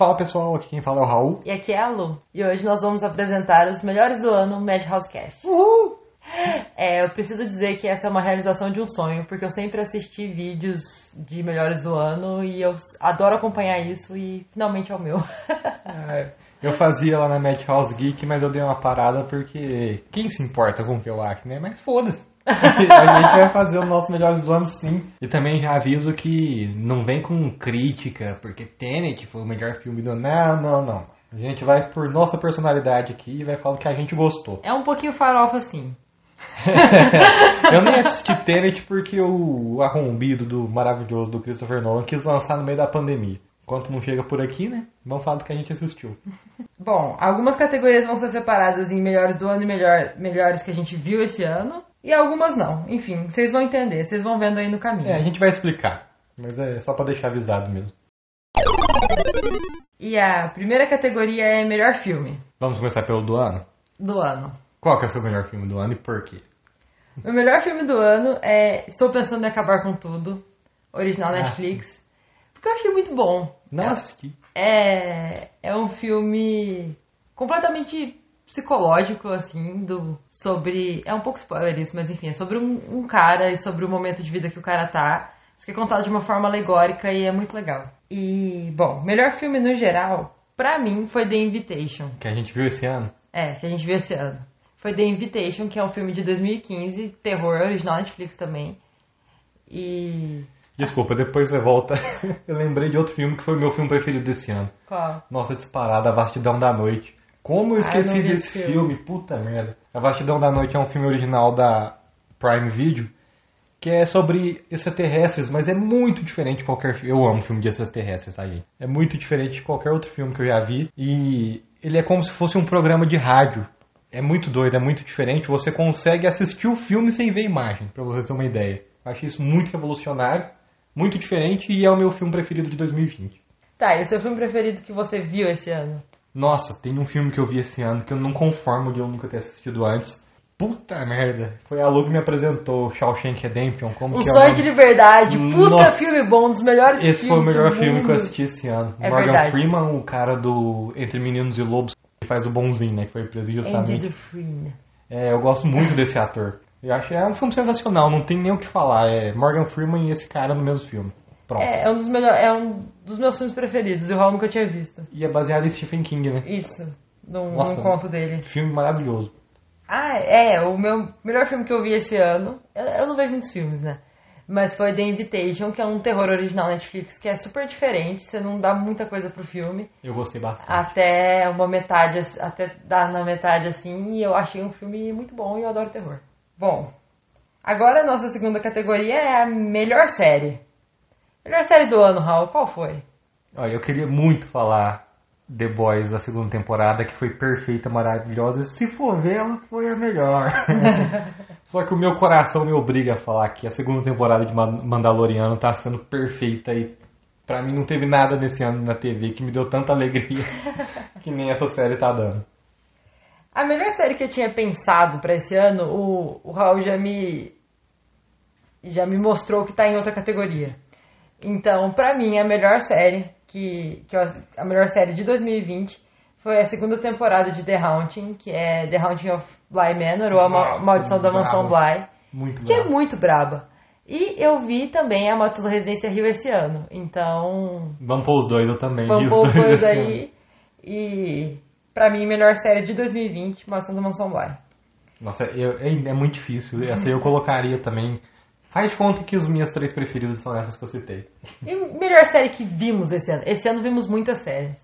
Fala pessoal, aqui quem fala é o Raul. E aqui é a Lu. E hoje nós vamos apresentar os melhores do ano Madhouse Cast. Uhul! É, eu preciso dizer que essa é uma realização de um sonho, porque eu sempre assisti vídeos de melhores do ano e eu adoro acompanhar isso e finalmente é o meu. É, eu fazia lá na Madhouse Geek, mas eu dei uma parada porque quem se importa com o que eu acho, né? Mas foda-se. a gente vai fazer os nossos melhores do ano sim. E também já aviso que não vem com crítica, porque Tenet foi o melhor filme do ano. Não, não, não. A gente vai por nossa personalidade aqui e vai falar que a gente gostou. É um pouquinho farofa, assim. eu nem assisti Tenet porque o arrombido do maravilhoso do Christopher Nolan quis lançar no meio da pandemia. Enquanto não chega por aqui, né? Vamos falar do que a gente assistiu. Bom, algumas categorias vão ser separadas em melhores do ano e melhor, melhores que a gente viu esse ano. E algumas não. Enfim, vocês vão entender, vocês vão vendo aí no caminho. É, a gente vai explicar. Mas é só pra deixar avisado mesmo. E a primeira categoria é melhor filme Vamos começar pelo do ano? do ano. Qual que é o seu melhor filme do ano e por quê? O melhor filme do ano é Estou Pensando em Acabar com Tudo, original Ah, Netflix. Porque eu achei muito bom. Não é, assisti. é, é um filme completamente psicológico, assim, do, sobre. É um pouco spoiler isso, mas enfim, é sobre um, um cara e sobre o momento de vida que o cara tá. Isso que é contado de uma forma alegórica e é muito legal. E, bom, melhor filme no geral, pra mim, foi The Invitation. Que a gente viu esse ano. É, que a gente viu esse ano. Foi The Invitation, que é um filme de 2015, terror, original Netflix também. E. Desculpa, depois você volta. eu lembrei de outro filme que foi o meu filme preferido desse ano. Qual? Nossa, disparada, A Vastidão da Noite. Como eu Ah, eu esqueci desse esse filme. filme. puta merda. A Vastidão da Noite é um filme original da Prime Video, que é sobre extraterrestres, mas é muito diferente de qualquer filme. Eu amo filme de extraterrestres, tá, gente? É muito diferente de qualquer outro filme que eu já vi. E ele é como se fosse um programa de rádio. É muito doido, é muito diferente. Você consegue assistir o filme sem ver imagem, pra você ter uma ideia. Eu achei isso muito revolucionário, muito diferente e é o meu filme preferido de 2020. Tá, e o seu filme preferido que você viu esse ano? Nossa, tem um filme que eu vi esse ano que eu não conformo de eu nunca ter assistido antes. Puta merda. Foi a Lu que me apresentou Shawshank Redemption. Como Um que é o Sonho de Liberdade. Puta Nossa. filme bom, um dos melhores Esse foi filmes o melhor filme que eu mundo. assisti esse ano. É Morgan verdade. Freeman, o cara do Entre Meninos e Lobos, que faz o bonzinho, né? Que foi preso justamente. Dufresne. É, eu gosto muito desse ator. Eu acho que é um filme sensacional, não tem nem o que falar. É Morgan Freeman e esse cara no mesmo filme. Pronto. É, é um dos melhores, é um dos meus filmes preferidos, e o Raul nunca tinha visto. E é baseado em Stephen King, né? Isso, num, Nossa. num conto dele. Filme maravilhoso. Ah, é, o meu melhor filme que eu vi esse ano, eu, eu não vejo muitos filmes, né? Mas foi The Invitation, que é um terror original Netflix, que é super diferente, você não dá muita coisa pro filme, Eu gostei bastante. até uma metade, até dar na metade assim, e eu achei um filme muito bom e eu adoro terror. Bom, agora a nossa segunda categoria é a melhor série. Melhor série do ano, Raul, qual foi? Olha, eu queria muito falar The Boys da segunda temporada, que foi perfeita, maravilhosa. Se for ver, ela foi a melhor. Só que o meu coração me obriga a falar que a segunda temporada de Man- Mandaloriano tá sendo perfeita e pra mim não teve nada nesse ano na TV que me deu tanta alegria que nem essa série tá dando. A melhor série que eu tinha pensado pra esse ano, o, o Raul já me já me mostrou que tá em outra categoria. Então, pra mim, a melhor série que, que eu- a melhor série de 2020 foi a segunda temporada de The Haunting, que é The Haunting of Bly Manor ou a Ma- Maldição da Mansão. Bly, Muito que é muito braba. E eu vi também a Maldição da Residência Rio esse ano. Então, Vamos pôr os dois, eu também. Vamos os pôr dois esse ano. aí. E pra mim, melhor série de 2020, Maldição da Mansão Bly. Nossa, eu- é, é muito difícil. Essa aí eu colocaria também. Faz conta que as minhas três preferidas são essas que eu citei. E melhor série que vimos esse ano? Esse ano vimos muitas séries.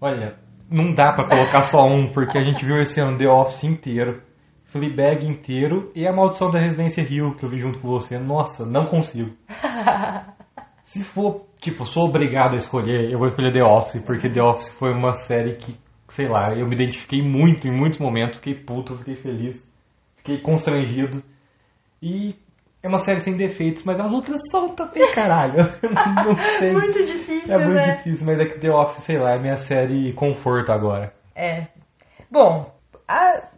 Olha, não dá pra colocar só um, porque a gente viu esse ano The Office inteiro, Fleabag inteiro e A Maldição da Residência Rio, que eu vi junto com você. Nossa, não consigo. Se for, tipo, sou obrigado a escolher, eu vou escolher The Office, porque The Office foi uma série que, sei lá, eu me identifiquei muito em muitos momentos, fiquei puto, fiquei feliz, fiquei constrangido. E é uma série sem defeitos, mas as outras são também, caralho. não sei. Muito difícil, É muito né? difícil, mas é que The Office, sei lá, é minha série conforto agora. É. Bom, a-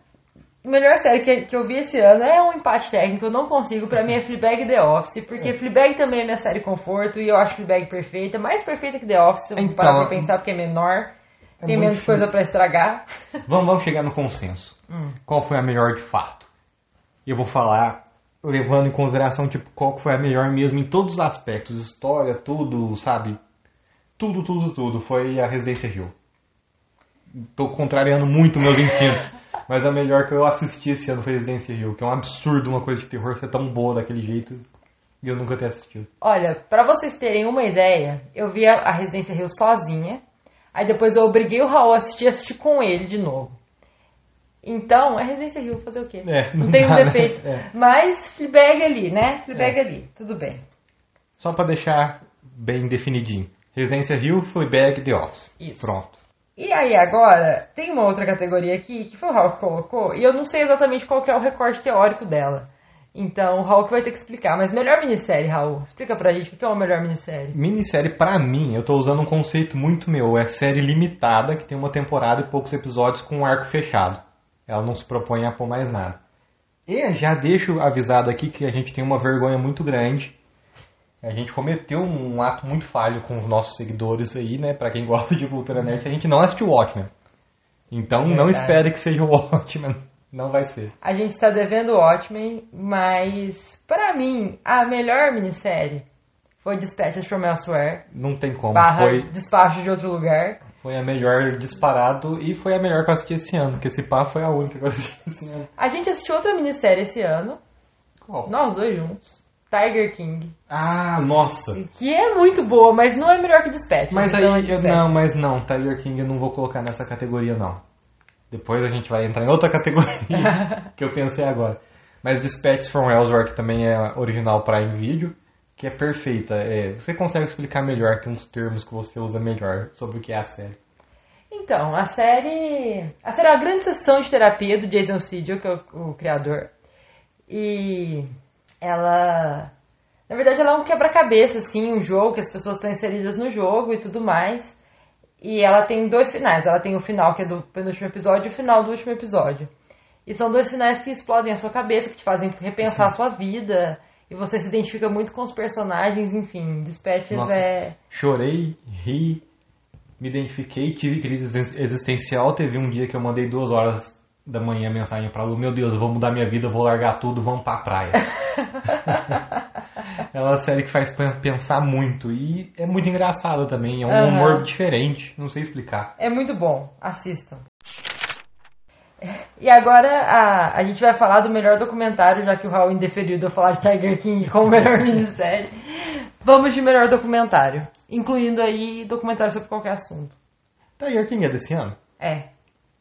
melhor série que, que eu vi esse ano é um empate técnico, eu não consigo. Pra mim é Fleabag e The Office, porque Fleabag também é minha série conforto e eu acho Fleabag perfeita, mais perfeita que The Office, se eu Então, parar pra pensar, porque é menor, é tem menos coisa difícil. pra estragar. Vamos, vamos chegar no consenso. Hum. Qual foi a melhor de fato? Eu vou falar levando em consideração tipo qual foi a melhor mesmo em todos os aspectos, história, tudo, sabe? Tudo, tudo, tudo. Foi a Residência Rio. Tô contrariando muito meus instintos. Mas a melhor que eu assisti esse ano foi Residência Rio, que é um absurdo uma coisa de terror ser tão boa daquele jeito e eu nunca ter assistido. Olha, pra vocês terem uma ideia, eu vi a, a Residência Rio sozinha, aí depois eu obriguei o Raul a assistir, assistir com ele de novo. Então, é Residência Rio, fazer o quê? É, não não tem um né? defeito. É. Mas Fleabag ali, né? Fleabag É. ali, tudo bem. Só pra deixar bem definidinho. Residência Rio, Fleabag, The Office. Isso. Pronto. E aí agora, tem uma outra categoria aqui que foi o Raul que colocou, e eu não sei exatamente qual que é o recorte teórico dela. Então o Raul que vai ter que explicar. Mas melhor minissérie, Raul. Explica pra gente o que é uma melhor minissérie. Minissérie, pra mim, eu tô usando um conceito muito meu. É série limitada, que tem uma temporada e poucos episódios com um arco fechado. Ela não se propõe a pôr mais nada. E já deixo avisado aqui que a gente tem uma vergonha muito grande. A gente cometeu um ato muito falho com os nossos seguidores aí, né? Pra quem gosta de cultura nerd, a gente não assistiu Watchmen. Então não espere que seja o Watchmen. Não vai ser. A gente está devendo o Watchmen, mas pra mim, a melhor minissérie foi Dispatches from Elsewhere, Não tem como. barra Foi, Despacho de Outro Lugar. Foi a melhor disparado e foi a melhor que eu assisti esse ano. Porque esse pá foi a única que eu assisti esse ano. A gente assistiu outra minissérie esse ano, Qual? nós dois juntos, Tiger King, Ah, nossa. que é muito boa, mas não é melhor que Dispatches. Mas então é aí, eu, Dispatches. não, mas não, Tiger King eu não vou colocar nessa categoria não. Depois a gente vai entrar em outra categoria que eu pensei agora. Mas Dispatches from Elsewhere, que também é original Prime Video, que é perfeita. É, você consegue explicar melhor, tem uns termos que você usa melhor sobre o que é a série. Então, a série. A série é uma grande sessão de terapia do Jason Segel, que é o, o criador. E ela. Na verdade, ela é um quebra-cabeça, assim, um jogo que as pessoas estão inseridas no jogo e tudo mais. E ela tem dois finais. Ela tem o final, que é do penúltimo episódio, e o final do último episódio. E são dois finais que explodem a sua cabeça, que te fazem repensar a sua vida. E você se identifica muito com os personagens, enfim. Dispatches Nossa. é. Chorei, ri, me identifiquei, tive crise existen- existencial. Teve um dia que eu mandei duas horas da manhã mensagem pra Lu: Meu Deus, eu vou mudar minha vida, vou largar tudo, vamos pra praia. é uma série que faz pen- pensar muito e é muito engraçada também. É um Aham. humor diferente, não sei explicar. É muito bom, assistam. E agora a, a gente vai falar do melhor documentário, já que o Raul indeferiu de eu falar de Tiger King como melhor minissérie. Vamos de melhor documentário, incluindo aí documentário sobre qualquer assunto. Tiger King é desse ano? É,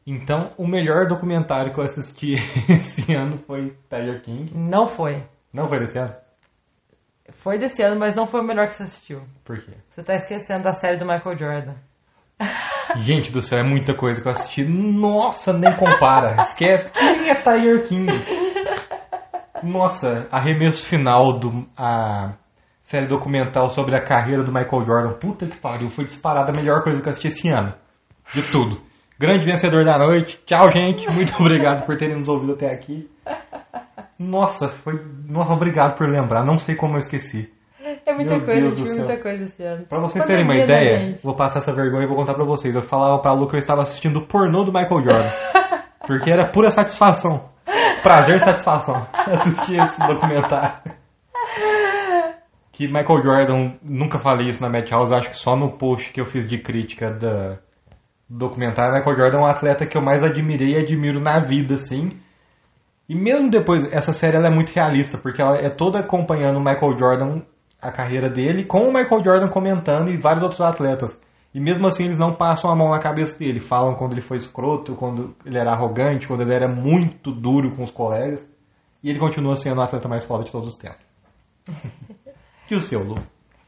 Então, o melhor documentário que eu assisti esse ano foi Tiger King. não foi. Não foi desse ano? Foi desse ano, mas não foi o melhor que você assistiu. Por quê? Você tá esquecendo da série do Michael Jordan. Gente do céu, é muita coisa que eu assisti. Nossa, nem compara. Esquece. Quem é Tiger King? Nossa, arremesso final do a série documental sobre a carreira do Michael Jordan. Puta que pariu, foi disparada a melhor coisa que eu assisti esse ano. De tudo. Grande vencedor da noite. Tchau, gente. Muito obrigado por terem nos ouvido até aqui. Nossa, foi. Nossa, obrigado por lembrar. Não sei como eu esqueci. É muita Meu coisa, Deus céu. muita coisa esse ano. Pra vocês terem uma ideia, vou passar essa vergonha e vou contar pra vocês. Eu falava pra Lu que eu estava assistindo o pornô do Michael Jordan. Porque era pura satisfação. Prazer e satisfação assistir esse documentário. Que Michael Jordan, nunca falei isso na Madhouse, acho que só no post que eu fiz de crítica da, do documentário. Michael Jordan é um atleta que eu mais admirei e admiro na vida, assim. E mesmo depois, essa série ela é muito realista, porque ela é toda acompanhando o Michael Jordan, a carreira dele, com o Michael Jordan comentando e vários outros atletas. E mesmo assim eles não passam a mão na cabeça dele, falam quando ele foi escroto, quando ele era arrogante, quando ele era muito duro com os colegas. E ele continua sendo o atleta mais foda de todos os tempos. e o seu, Lu?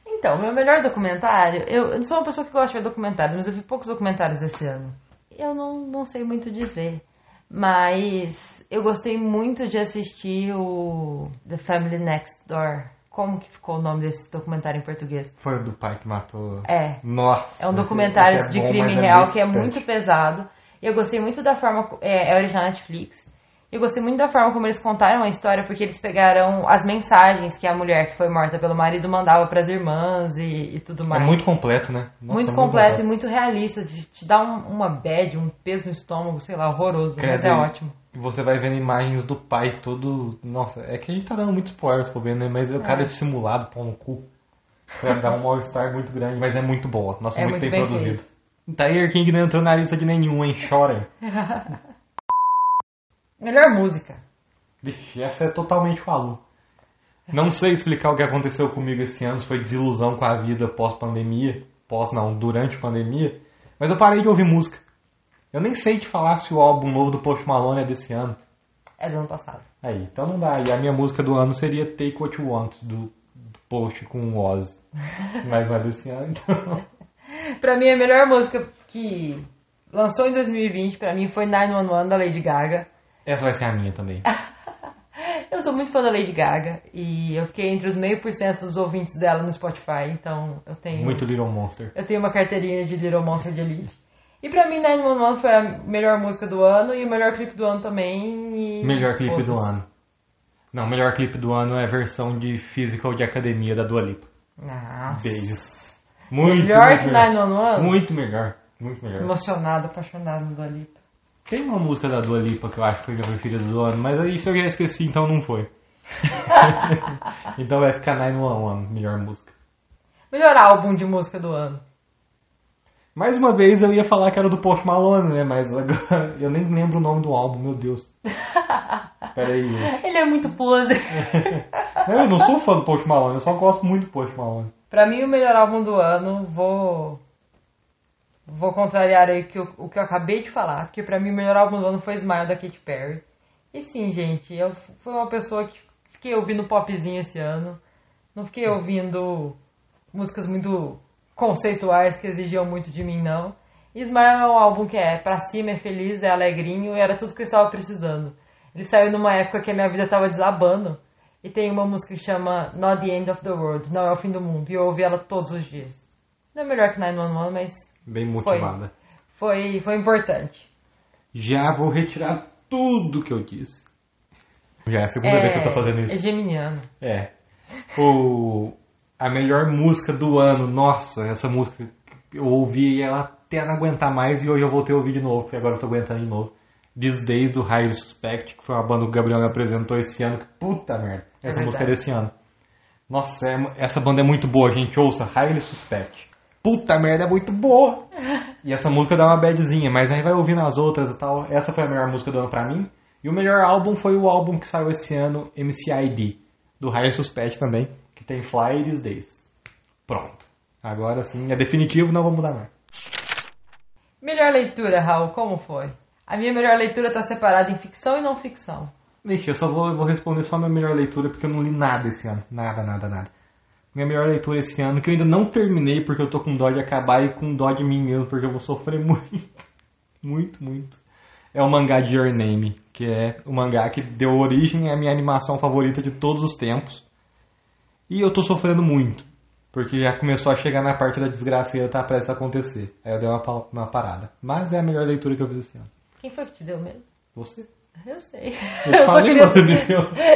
Então, meu melhor documentário, eu, eu sou uma pessoa que gosta de ver documentários, mas eu vi poucos documentários esse ano. Eu não, não sei muito dizer, mas eu gostei muito de assistir o The Family Next Door. Como que ficou o nome desse documentário em português? Foi o do pai que matou. É, Nossa. é um documentário é de crime mas real muito que é muito pesado. E eu gostei muito da forma. É, é original Netflix. Eu gostei muito da forma como eles contaram a história, porque eles pegaram as mensagens que a mulher que foi morta pelo marido mandava para as irmãs e, e tudo mais. É muito completo, né? Nossa, muito completo e muito realista, de te dar um, uma bad, um peso no estômago, sei lá, horroroso, Quer mas dizer, é ótimo. Você vai vendo imagens do pai todo. Nossa, é que a gente tá dando muito spoiler, se for ver, né? Mas o cara é dissimulado, pão no cu. Pra dar um all-star muito grande, mas é muito boa. Nossa, É muito, muito bem, bem produzido. Tiger King não entrou na lista de nenhum, hein? Chora. Melhor música. Vixe, essa é totalmente falou. Não sei explicar o que aconteceu comigo esse ano, foi desilusão com a vida pós-pandemia, pós não, durante a pandemia, mas eu parei de ouvir música. Eu nem sei te falar se o álbum novo do Post Malone é desse ano. É do ano passado. Aí, então não dá. E a minha música do ano seria Take What You Want, do, do Post com o Oz. Mas não é desse ano, então... Pra mim, a melhor música que lançou em 2020, pra mim, foi 911 da Lady Gaga. Essa vai ser a minha também. Eu sou muito fã da Lady Gaga e eu fiquei entre os meio por cento dos ouvintes dela no Spotify, então eu tenho Muito Little Monster. eu tenho uma carteirinha de Little Monster de Elite. E pra mim 911 foi a melhor música do ano e o melhor clipe do ano também. e Melhor clipe do ano. Não, melhor clipe do ano é a versão de Physical de Academia da Dua Lipa. Nossa. Beijos. Muito melhor que melhor. 911? Muito melhor. Muito melhor. Emocionado, apaixonado no Dua Lipa. Tem uma música da Dua Lipa que eu acho que foi minha preferida do ano, mas aí se eu já esqueci, então não foi. então vai ficar 911, melhor música. Melhor álbum de música do ano. Mais uma vez eu ia falar que era do Post Malone, né? Mas agora eu nem lembro o nome do álbum, meu Deus. Pera aí. Ele é muito poser. Não, eu não sou fã do Post Malone, eu só gosto muito do Post Malone. Pra mim, o melhor álbum do ano, vou. Vou contrariar aí que eu- o que eu acabei de falar, porque pra mim o melhor álbum do ano foi Smile da Katy Perry. E sim, gente, eu fui uma pessoa que fiquei ouvindo popzinho esse ano. Não fiquei ouvindo músicas muito conceituais que exigiam muito de mim, não. Smile é um álbum que é pra cima, é feliz, é alegrinho e era tudo que eu estava precisando. Ele saiu numa época que a minha vida estava desabando. E tem uma música que chama Not the End of the World, não é o fim do mundo. E eu ouvi ela todos os dias. Não é melhor que 911, mas Bem Foi. motivada. foi, foi importante. Já vou retirar tudo que eu disse. Já é a segunda vez que eu tô fazendo é isso. geminiano. É. O, a melhor música do ano. Nossa, essa música eu ouvi ela até não aguentar mais e hoje eu voltei a ouvir de novo, porque agora eu tô aguentando de novo. These Days do Highly Suspect, que foi uma banda que o Gabriel me apresentou esse ano. Que puta merda. É Essa música é desse ano. Nossa, é- essa banda é muito boa, gente. Ouça, Highly Suspect. Puta merda, é muito boa. E essa música dá uma badzinha, mas aí vai ouvindo as outras e tal. Essa foi a melhor música do ano pra mim. E o melhor álbum foi o álbum que saiu esse ano, MCID, do Higher Suspect também, que tem Fly These Days. Pronto. Agora sim, é definitivo, não vou mudar mais. Melhor leitura, Raul, como foi? A minha melhor leitura está separada em ficção e não ficção. Ixi, eu só vou, vou responder só a minha melhor leitura porque eu não li nada esse ano. Nada, nada, nada. Minha melhor leitura esse ano, que eu ainda não terminei porque eu tô com dó de acabar e com dó de mim mesmo, porque eu vou sofrer muito. Muito, muito. É o mangá de Your Name, que é o mangá que deu origem à minha animação favorita de todos os tempos. E eu tô sofrendo muito, porque já começou a chegar na parte da desgraça e tá prestes a acontecer. Aí eu dei uma, uma parada. Mas é a melhor leitura que eu fiz esse ano. Quem foi que te deu mesmo? Você? Eu sei. Eu Eu só queria,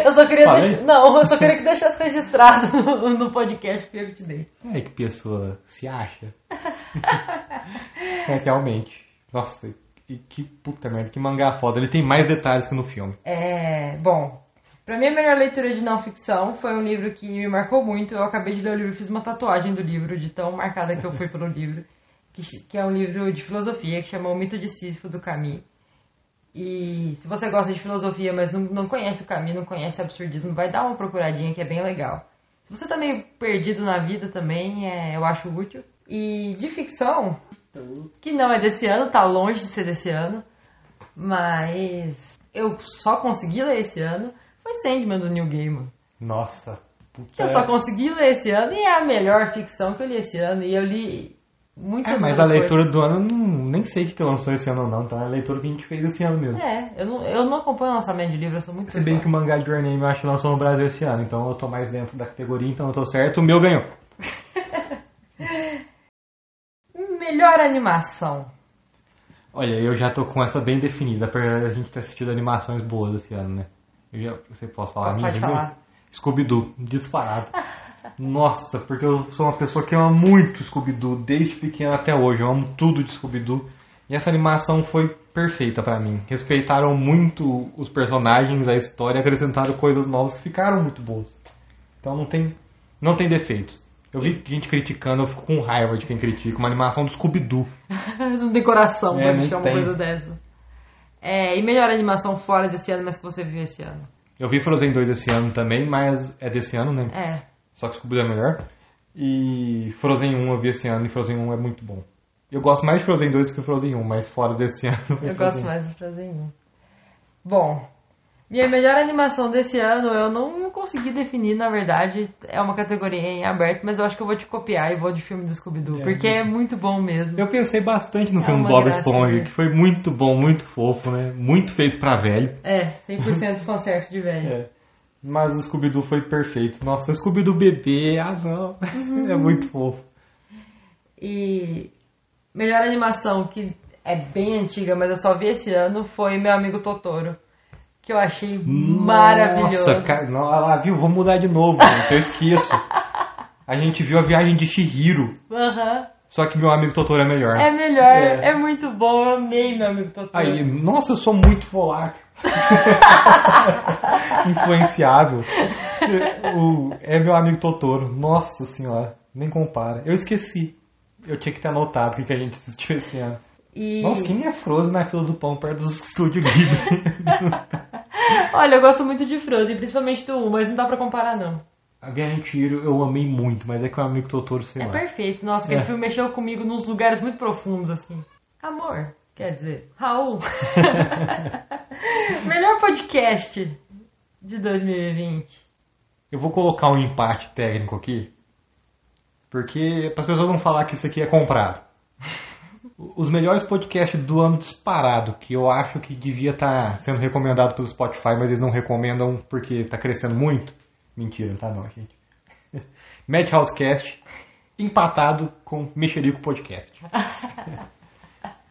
eu só queria deixar, não, eu só queria que deixasse registrado no, no podcast que eu te dei. É, que pessoa se acha. é, realmente. Nossa, e que puta merda, que mangá foda. Ele tem mais detalhes que no filme. É, bom, pra mim a melhor leitura de não ficção foi um livro que me marcou muito. Eu acabei de ler o livro, fiz uma tatuagem do livro, de tão marcada que eu fui pelo livro, que, que é um livro de filosofia que chama O Mito de Sísifo do Camus. E se você gosta de filosofia, mas não, não conhece o Camus, não conhece absurdismo, vai dar uma procuradinha que é bem legal. Se você tá meio perdido na vida também, é, eu acho útil. E de ficção, que não é desse ano, tá longe de ser desse ano, mas eu só consegui ler esse ano, foi Sandman do Neil Gaiman. Nossa, Que puta. eu só consegui ler esse ano e é a melhor ficção que eu li esse ano. E eu li muitas É, mas a leitura coisas. do ano, não, nem sei o que que lançou esse ano ou não, então é a leitura que a gente fez esse ano mesmo. É, eu não, eu não acompanho o lançamento de livro, eu sou muito Se bem que o mangá de Your Name eu acho que lançou no Brasil esse ano, então eu tô mais dentro da categoria, então eu tô certo, o meu ganhou. Melhor animação. Olha, eu já tô com essa bem definida, apesar da gente ter assistido animações boas esse ano, né? Eu já, você pode falar Pode primeiro? falar. Scooby-Doo, disparado. Nossa, porque eu sou uma pessoa que ama muito Scooby-Doo, desde pequeno até hoje. Eu amo tudo de Scooby-Doo. E essa animação foi perfeita pra mim. Respeitaram muito os personagens, a história, acrescentaram coisas novas que ficaram muito boas. Então não tem, não tem defeitos. Eu vi gente criticando, eu fico com raiva de quem critica. Uma animação do Scooby-Doo. não tem coração É, pra criticar uma coisa dessa. É, e melhor animação fora desse ano, mas que você viu esse ano? Eu vi Frozen 2 esse ano também, mas é desse ano, né? É. Só que Scooby-Doo é melhor. E Frozen 1 eu vi esse ano e Frozen 1 é muito bom. Eu gosto mais de Frozen 2 que Frozen 1, mas fora desse ano. é Eu gosto 1. mais do Frozen 1. Bom, minha melhor animação desse ano eu não consegui definir, na verdade. É uma categoria em aberto, mas eu acho que eu vou te copiar e vou de filme do Scooby-Doo, É, porque é muito bom mesmo. Eu pensei bastante no É filme Bob. Esponja, que foi muito bom, muito fofo, né? Muito feito pra velho. É, 100% fanservice de velho. É. Mas o Scooby-Doo foi perfeito. Nossa, o Scooby-Doo bebê, ah não. É muito fofo. E melhor animação que é bem antiga, mas eu só vi esse ano, foi Meu Amigo Totoro. Que eu achei maravilhoso. Nossa, cara, lá, viu? Vou mudar de novo, gente, eu esqueço. A gente viu a viagem de Shihiro, Aham. só que meu amigo Totoro é melhor. É melhor, É. é. muito bom, eu amei Meu Amigo Totoro. Aí, nossa, eu sou muito volátil. Influenciável. O, é meu amigo Totoro. Nossa senhora, nem compara. Eu esqueci. Eu tinha que ter anotado o que que a gente assistiu esse ano. E... Nossa, quem é Frozen na fila do pão perto dos estúdios Ghibli? Olha, eu gosto muito de Frozen, principalmente do 1, mas não dá pra comparar, não. a Viagem de Chihiro eu amei muito, mas é que o amigo Totoro, sei É lá. perfeito. Nossa, aquele É. filme mexeu comigo nos lugares muito profundos, assim. Amor, quer dizer, Raul. Melhor podcast de 2020. Eu vou colocar um empate técnico aqui, porque para as pessoas não falar que isso aqui é comprado. Os melhores podcasts do ano disparado, que eu acho que devia estar sendo recomendado pelo Spotify, mas eles não recomendam porque está crescendo muito. Mentira, não tá não, gente. Madhouse Cast, empatado com Mexerico Podcast.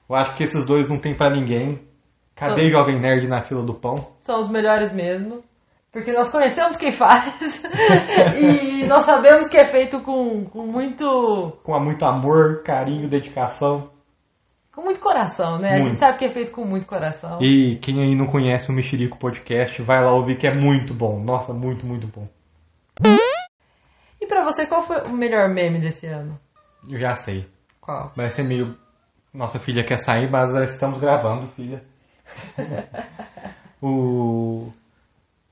Eu acho que esses dois não tem pra ninguém. Cadê Jovem Nerd na fila do pão? São os melhores mesmo. Porque nós conhecemos quem faz. e nós sabemos que é feito com, com muito. Com muito amor, carinho, dedicação. Com muito coração, né? A Muito. gente sabe que é feito com muito coração. E quem aí não conhece o Mexerico Podcast, vai lá ouvir que é muito bom. Nossa, muito, muito bom. E pra você, qual foi o melhor meme desse ano? Eu já sei. Qual? Vai ser meio. Nossa filha quer sair, mas nós estamos gravando, filha. o.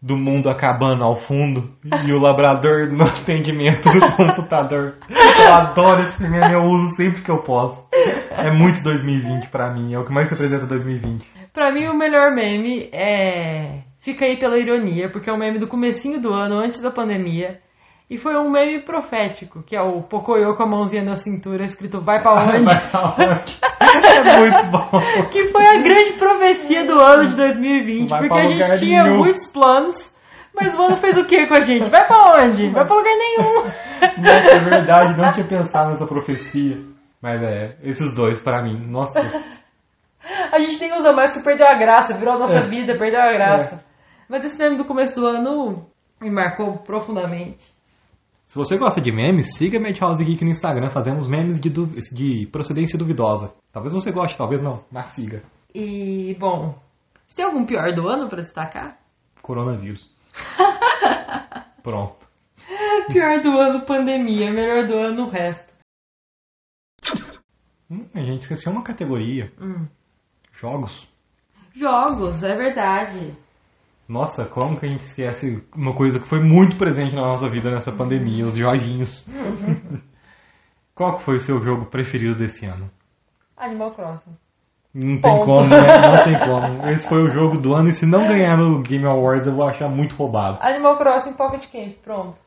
Do mundo acabando ao fundo e o labrador no atendimento do computador. Eu adoro esse meme, eu uso sempre que eu posso. É muito 2020 pra mim, é o que mais representa 2020. Pra mim, o melhor meme é. Fica aí pela ironia, porque é um meme do comecinho do ano, antes da pandemia. E foi um meme profético, que é o Pocoyo com a mãozinha na cintura, escrito vai pra onde? Vai pra onde? É muito bom. que foi a grande profecia do ano de 2020, Vai porque a gente tinha nenhum. muitos planos, mas o ano fez o que com a gente? Vai pra onde? Vai pra lugar nenhum. Nossa, é verdade, não tinha pensado nessa profecia. Mas é, esses dois pra mim, nossa. A gente nem usa mais que perdeu a graça, virou a nossa É. vida, perdeu a graça. Mas esse meme do começo do ano me marcou profundamente. Se você gosta de memes, siga Madhouse Geek no Instagram, fazemos memes de, du- de procedência duvidosa. Talvez você goste, talvez não, mas siga. E, bom, você tem algum pior do ano pra destacar? Coronavírus. Pronto. Pior do ano, pandemia. Melhor do ano, o resto. Hum, a gente esqueceu uma categoria. Hum. Jogos. Jogos, é verdade. Nossa, como que a gente esquece uma coisa que foi muito presente na nossa vida nessa pandemia, os joguinhos. Qual que foi o seu jogo preferido desse ano? Animal Crossing. Não tem Ponto. como, né? Não tem como. Esse foi o jogo do ano e se não ganhar no Game Awards eu vou achar muito roubado. Animal Crossing Pocket Camp, pronto.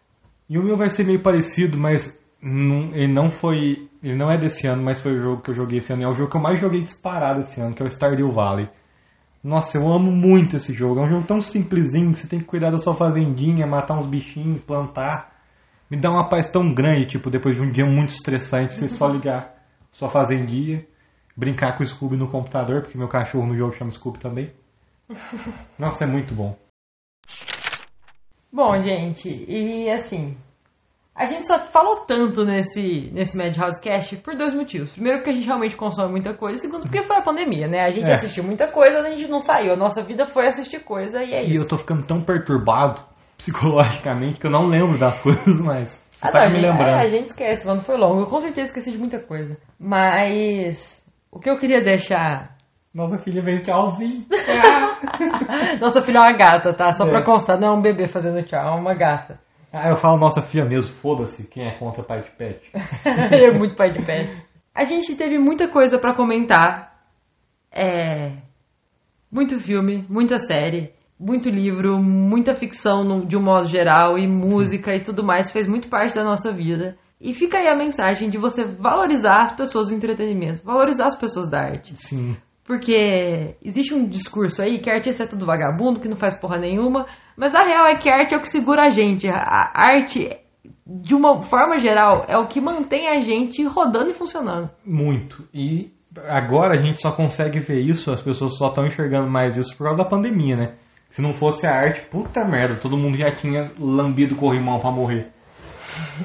E o meu vai ser meio parecido, mas não- ele não foi. Ele não é desse ano, mas foi o jogo que eu joguei esse ano. É o jogo que eu mais joguei disparado esse ano, que é o Stardew Valley. Nossa, eu amo muito esse jogo. É um jogo tão simplesinho, que você tem que cuidar da sua fazendinha, matar uns bichinhos, plantar. Me dá uma paz tão grande, tipo, depois de um dia muito estressante, você só ligar sua fazendinha, brincar com o Scooby no computador, porque meu cachorro no jogo chama Scooby também. Nossa, é muito bom. Bom, gente, e assim, a gente só falou tanto nesse, nesse Madhouse Cast por dois motivos. Primeiro, porque a gente realmente consome muita coisa. Segundo, porque foi a pandemia, né? A gente É. assistiu muita coisa, a gente não saiu. A nossa vida foi assistir coisa e é E eu isso. tô ficando tão perturbado psicologicamente que eu não lembro das coisas, mas você Ah, tá não, a me gente, lembrando. é, a gente esquece, mano, foi longo. Eu com certeza esqueci de muita coisa. Mas o que eu queria deixar. Nossa filha veio tchauzinho. Nossa filha é uma gata, tá? Só É. pra constar, não é um bebê fazendo tchau, é uma gata. Ah, eu falo nossa filha mesmo, foda-se quem é contra pai de pet. Ele é muito pai de pet. A gente teve muita coisa pra comentar. É. Muito filme, muita série, muito livro, muita ficção no- de um modo geral, e música e tudo mais fez muito parte da nossa vida. E fica aí a mensagem de você valorizar as pessoas do entretenimento, valorizar as pessoas da arte. Sim. Porque existe um discurso aí que artista é tudo vagabundo, que não faz porra nenhuma, mas a real é que a arte é o que segura a gente. A arte, de uma forma geral, é o que mantém a gente rodando e funcionando. Muito. E agora a gente só consegue ver isso, as pessoas só estão enxergando mais isso por causa da pandemia, né? Se não fosse a arte, puta merda, todo mundo já tinha lambido corrimão pra morrer.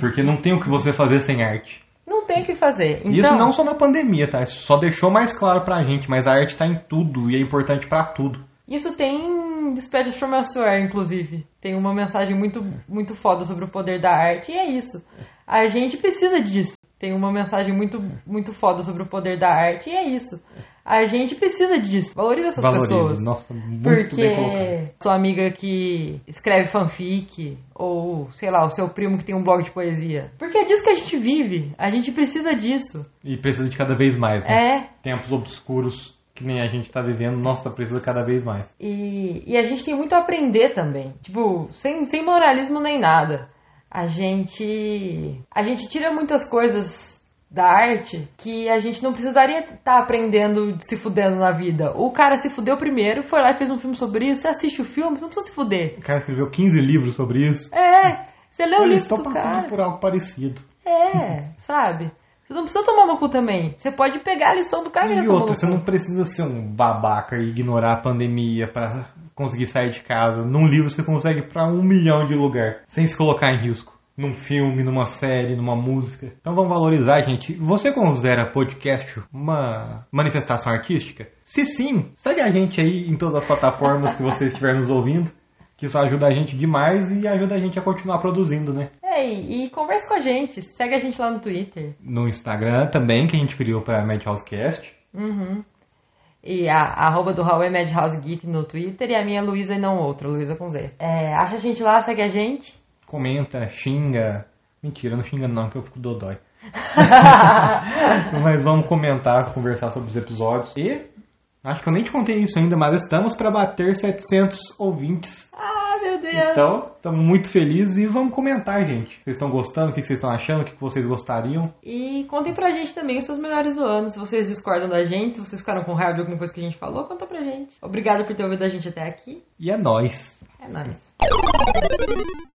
Porque não tem o que você fazer sem arte. Tem o que fazer. Então, Isso não só na pandemia, tá? Isso só deixou mais claro pra gente, mas a arte tá em tudo e é importante pra tudo. isso tem Despeded from Elsewhere, inclusive. Tem uma mensagem muito, muito foda sobre o poder da arte, e é isso. A gente precisa disso. Tem uma mensagem muito, muito foda sobre o poder da arte, e é isso. A gente precisa disso. Valoriza essas Valorize. pessoas. Nossa, muito. Porque sua amiga que escreve fanfic, ou sei lá, o seu primo que tem um blog de poesia. Porque é disso que a gente vive. A gente precisa disso. E precisa de cada vez mais, né? É. Tempos obscuros que nem a gente tá vivendo, nossa, precisa cada vez mais. E, e a gente tem muito a aprender também. Tipo, sem, sem moralismo nem nada. A gente. A gente tira muitas coisas da arte que a gente não precisaria estar aprendendo se fudendo na vida. O cara se fudeu primeiro, foi lá e fez um filme sobre isso. Você assiste o filme, você não precisa se fuder. O cara escreveu 15 livros sobre isso. É, você lê o livro do passando cara. por algo parecido. É, sabe? Você não precisa tomar no cu também. Você pode pegar a lição do cara e E outra, você não precisa ser um babaca e ignorar a pandemia pra conseguir sair de casa. Num livro você consegue pra um milhão de lugar, sem se colocar em risco. Num filme, numa série, numa música. Então vamos valorizar, gente. Você considera podcast uma manifestação artística? Se sim, segue a gente aí em todas as plataformas que você estiver nos ouvindo. Que isso ajuda a gente demais e ajuda a gente a continuar produzindo, né? É, e, e converse com a gente. Segue a gente lá no Twitter. No Instagram também, que a gente criou pra Madhousecast. Uhum. E a, a arroba do Raul é Madhouse Geek no Twitter e a minha é Luísa e não outra, Luísa com Z. É, acha a gente lá, segue a gente. Comenta, xinga. Mentira, não xinga não, que eu fico dodói. Mas vamos comentar, conversar sobre os episódios. E acho que eu nem te contei isso ainda, mas estamos para bater 700 ouvintes. ah, meu Deus! Então, estamos muito felizes e vamos comentar, gente. Vocês estão gostando? O que vocês estão achando? O que vocês gostariam? E contem pra gente também os seus melhores do ano. Se vocês discordam da gente, se vocês ficaram com raiva de alguma coisa que a gente falou, conta pra gente. Obrigado por ter ouvido a gente até aqui. E é nóis! É nóis.